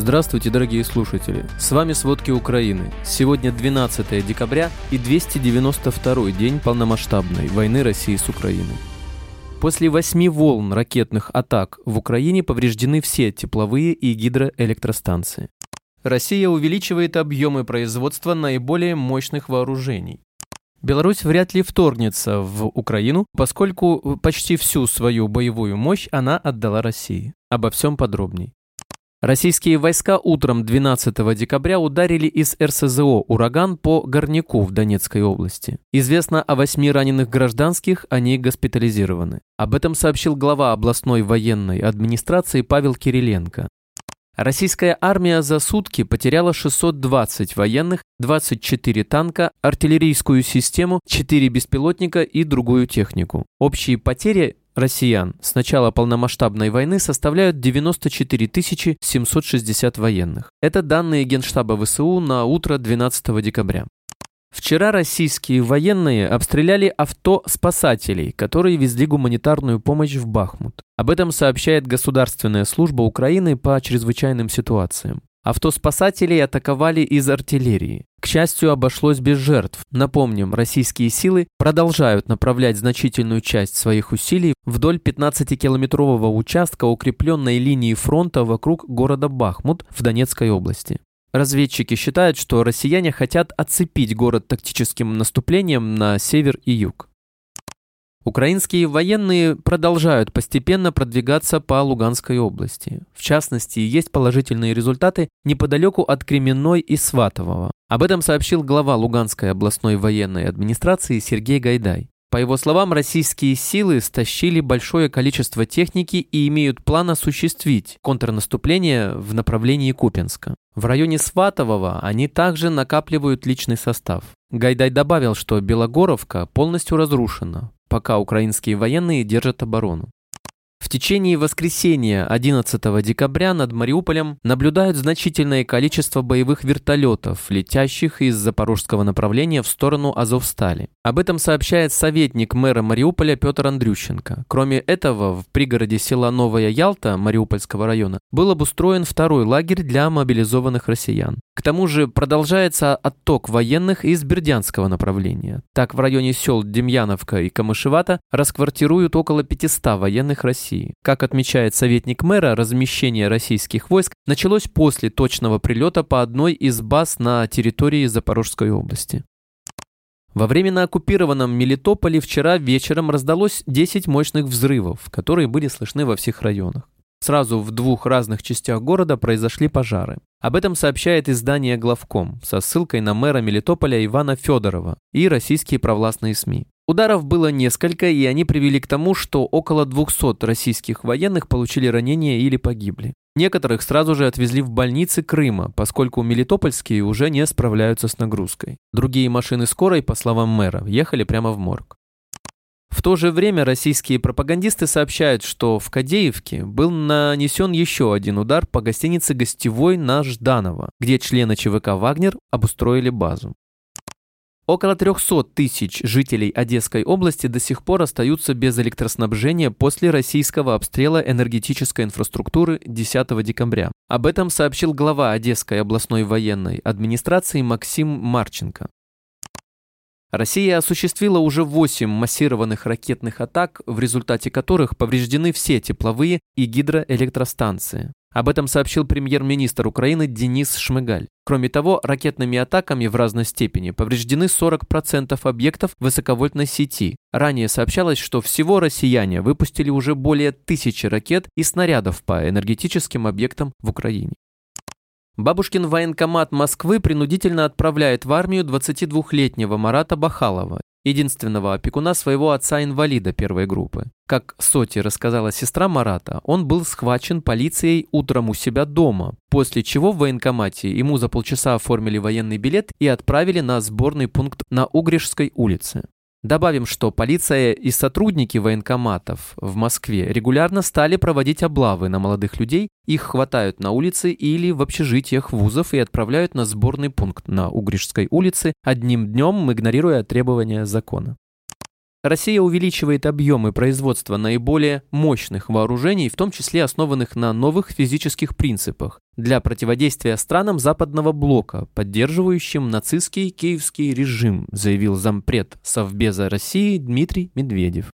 Здравствуйте, дорогие слушатели! С вами «Сводки Украины». Сегодня 12 декабря и 292 день полномасштабной войны России с Украиной. После восьми волн ракетных атак в Украине повреждены все тепловые и гидроэлектростанции. Россия увеличивает объемы производства наиболее мощных вооружений. Беларусь вряд ли вторгнется в Украину, поскольку почти всю свою боевую мощь она отдала России. Обо всем подробней. Российские войска утром 12 декабря ударили из РСЗО «Ураган» по Горняку в Донецкой области. Известно о восьми раненых гражданских, они госпитализированы. Об этом сообщил глава областной военной администрации Павел Кириленко. Российская армия за сутки потеряла 620 военных, 24 танка, артиллерийскую систему, 4 беспилотника и другую технику. Общие потери россиян с начала полномасштабной войны составляют 94 760 военных. Это данные Генштаба ВСУ на утро 12 декабря. Вчера российские военные обстреляли авто спасателей, которые везли гуманитарную помощь в Бахмут. Об этом сообщает Государственная служба Украины по чрезвычайным ситуациям. Автоспасателей атаковали из артиллерии. К счастью, обошлось без жертв. Напомним, российские силы продолжают направлять значительную часть своих усилий вдоль 15-километрового участка укрепленной линии фронта вокруг города Бахмут в Донецкой области. Разведчики считают, что россияне хотят отцепить город тактическим наступлением на север и юг. Украинские военные продолжают постепенно продвигаться по Луганской области. В частности, есть положительные результаты неподалеку от Кременной и Сватового. Об этом сообщил глава Луганской областной военной администрации Сергей Гайдай. По его словам, российские силы стащили большое количество техники и имеют план осуществить контрнаступление в направлении Купенска. В районе Сватового они также накапливают личный состав. Гайдай добавил, что Белогоровка полностью разрушена пока украинские военные держат оборону. В течение воскресенья 11 декабря над Мариуполем наблюдают значительное количество боевых вертолетов, летящих из запорожского направления в сторону Азовстали. Об этом сообщает советник мэра Мариуполя Петр Андрющенко. Кроме этого, в пригороде села Новая Ялта Мариупольского района был обустроен второй лагерь для мобилизованных россиян. К тому же продолжается отток военных из Бердянского направления. Так, в районе сел Демьяновка и Камышевата расквартируют около 500 военных России. Как отмечает советник мэра, размещение российских войск началось после точного прилета по одной из баз на территории Запорожской области. Во временно оккупированном Мелитополе вчера вечером раздалось 10 мощных взрывов, которые были слышны во всех районах. Сразу в двух разных частях города произошли пожары. Об этом сообщает издание «Главком» со ссылкой на мэра Мелитополя Ивана Федорова и российские провластные СМИ. Ударов было несколько, и они привели к тому, что около 200 российских военных получили ранения или погибли. Некоторых сразу же отвезли в больницы Крыма, поскольку мелитопольские уже не справляются с нагрузкой. Другие машины скорой, по словам мэра, ехали прямо в морг. В то же время российские пропагандисты сообщают, что в Кадеевке был нанесен еще один удар по гостинице «Гостевой» на Жданова, где члены ЧВК «Вагнер» обустроили базу. Около 300 тысяч жителей Одесской области до сих пор остаются без электроснабжения после российского обстрела энергетической инфраструктуры 10 декабря. Об этом сообщил глава Одесской областной военной администрации Максим Марченко. Россия осуществила уже 8 массированных ракетных атак, в результате которых повреждены все тепловые и гидроэлектростанции. Об этом сообщил премьер-министр Украины Денис Шмыгаль. Кроме того, ракетными атаками в разной степени повреждены 40% объектов высоковольтной сети. Ранее сообщалось, что всего россияне выпустили уже более тысячи ракет и снарядов по энергетическим объектам в Украине. Бабушкин военкомат Москвы принудительно отправляет в армию 22-летнего Марата Бахалова, единственного опекуна своего отца-инвалида первой группы. Как Соти рассказала сестра Марата, он был схвачен полицией утром у себя дома, после чего в военкомате ему за полчаса оформили военный билет и отправили на сборный пункт на Угришской улице. Добавим, что полиция и сотрудники военкоматов в Москве регулярно стали проводить облавы на молодых людей, их хватают на улице или в общежитиях вузов и отправляют на сборный пункт на Угришской улице, одним днем игнорируя требования закона. Россия увеличивает объемы производства наиболее мощных вооружений, в том числе основанных на новых физических принципах, для противодействия странам Западного блока, поддерживающим нацистский киевский режим, заявил зампред Совбеза России Дмитрий Медведев.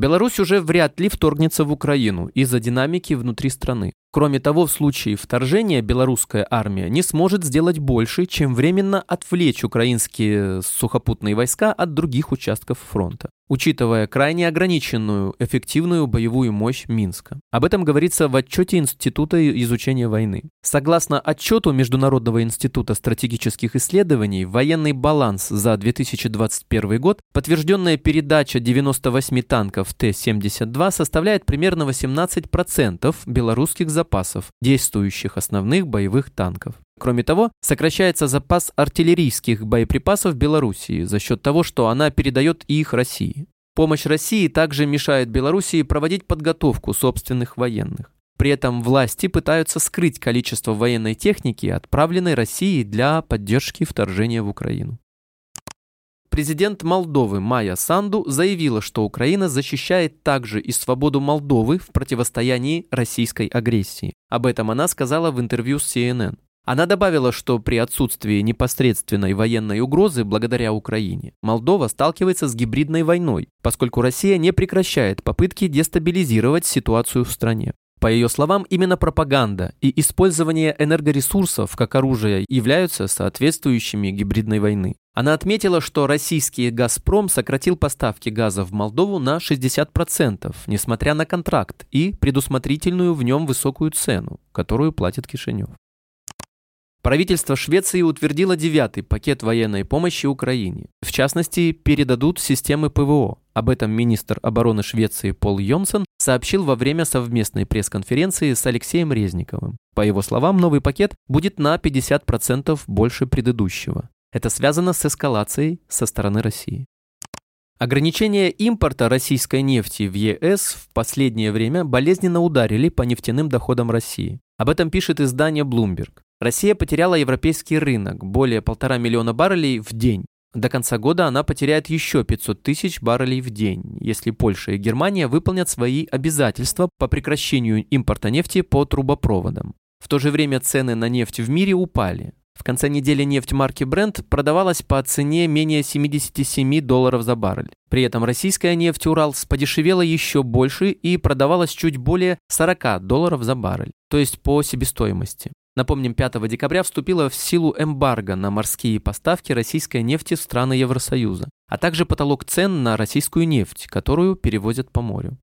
Беларусь уже вряд ли вторгнется в Украину из-за динамики внутри страны. Кроме того, в случае вторжения белорусская армия не сможет сделать больше, чем временно отвлечь украинские сухопутные войска от других участков фронта учитывая крайне ограниченную эффективную боевую мощь Минска. Об этом говорится в отчете Института изучения войны. Согласно отчету Международного института стратегических исследований, военный баланс за 2021 год, подтвержденная передача 98 танков Т-72 составляет примерно 18% белорусских запасов, действующих основных боевых танков. Кроме того, сокращается запас артиллерийских боеприпасов Белоруссии за счет того, что она передает их России. Помощь России также мешает Белоруссии проводить подготовку собственных военных. При этом власти пытаются скрыть количество военной техники, отправленной Россией для поддержки вторжения в Украину. Президент Молдовы Майя Санду заявила, что Украина защищает также и свободу Молдовы в противостоянии российской агрессии. Об этом она сказала в интервью с CNN. Она добавила, что при отсутствии непосредственной военной угрозы благодаря Украине Молдова сталкивается с гибридной войной, поскольку Россия не прекращает попытки дестабилизировать ситуацию в стране. По ее словам, именно пропаганда и использование энергоресурсов как оружия являются соответствующими гибридной войны. Она отметила, что российский «Газпром» сократил поставки газа в Молдову на 60%, несмотря на контракт и предусмотрительную в нем высокую цену, которую платит Кишинев. Правительство Швеции утвердило девятый пакет военной помощи Украине. В частности, передадут системы ПВО. Об этом министр обороны Швеции Пол Йонсон сообщил во время совместной пресс-конференции с Алексеем Резниковым. По его словам, новый пакет будет на 50% больше предыдущего. Это связано с эскалацией со стороны России. Ограничения импорта российской нефти в ЕС в последнее время болезненно ударили по нефтяным доходам России. Об этом пишет издание Bloomberg. Россия потеряла европейский рынок, более полтора миллиона баррелей в день. До конца года она потеряет еще 500 тысяч баррелей в день, если Польша и Германия выполнят свои обязательства по прекращению импорта нефти по трубопроводам. В то же время цены на нефть в мире упали. В конце недели нефть марки Brent продавалась по цене менее 77 долларов за баррель. При этом российская нефть Уралс подешевела еще больше и продавалась чуть более 40 долларов за баррель, то есть по себестоимости. Напомним, 5 декабря вступила в силу эмбарго на морские поставки российской нефти в страны Евросоюза, а также потолок цен на российскую нефть, которую перевозят по морю.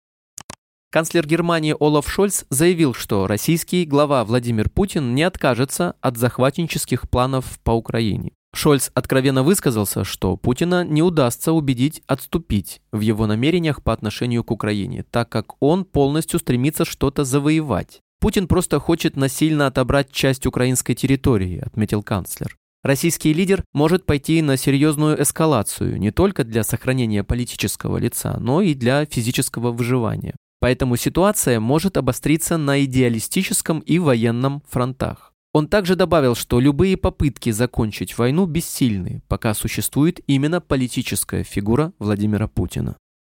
Канцлер Германии Олаф Шольц заявил, что российский глава Владимир Путин не откажется от захватнических планов по Украине. Шольц откровенно высказался, что Путина не удастся убедить отступить в его намерениях по отношению к Украине, так как он полностью стремится что-то завоевать. Путин просто хочет насильно отобрать часть украинской территории, отметил канцлер. Российский лидер может пойти на серьезную эскалацию не только для сохранения политического лица, но и для физического выживания. Поэтому ситуация может обостриться на идеалистическом и военном фронтах. Он также добавил, что любые попытки закончить войну бессильны, пока существует именно политическая фигура Владимира Путина.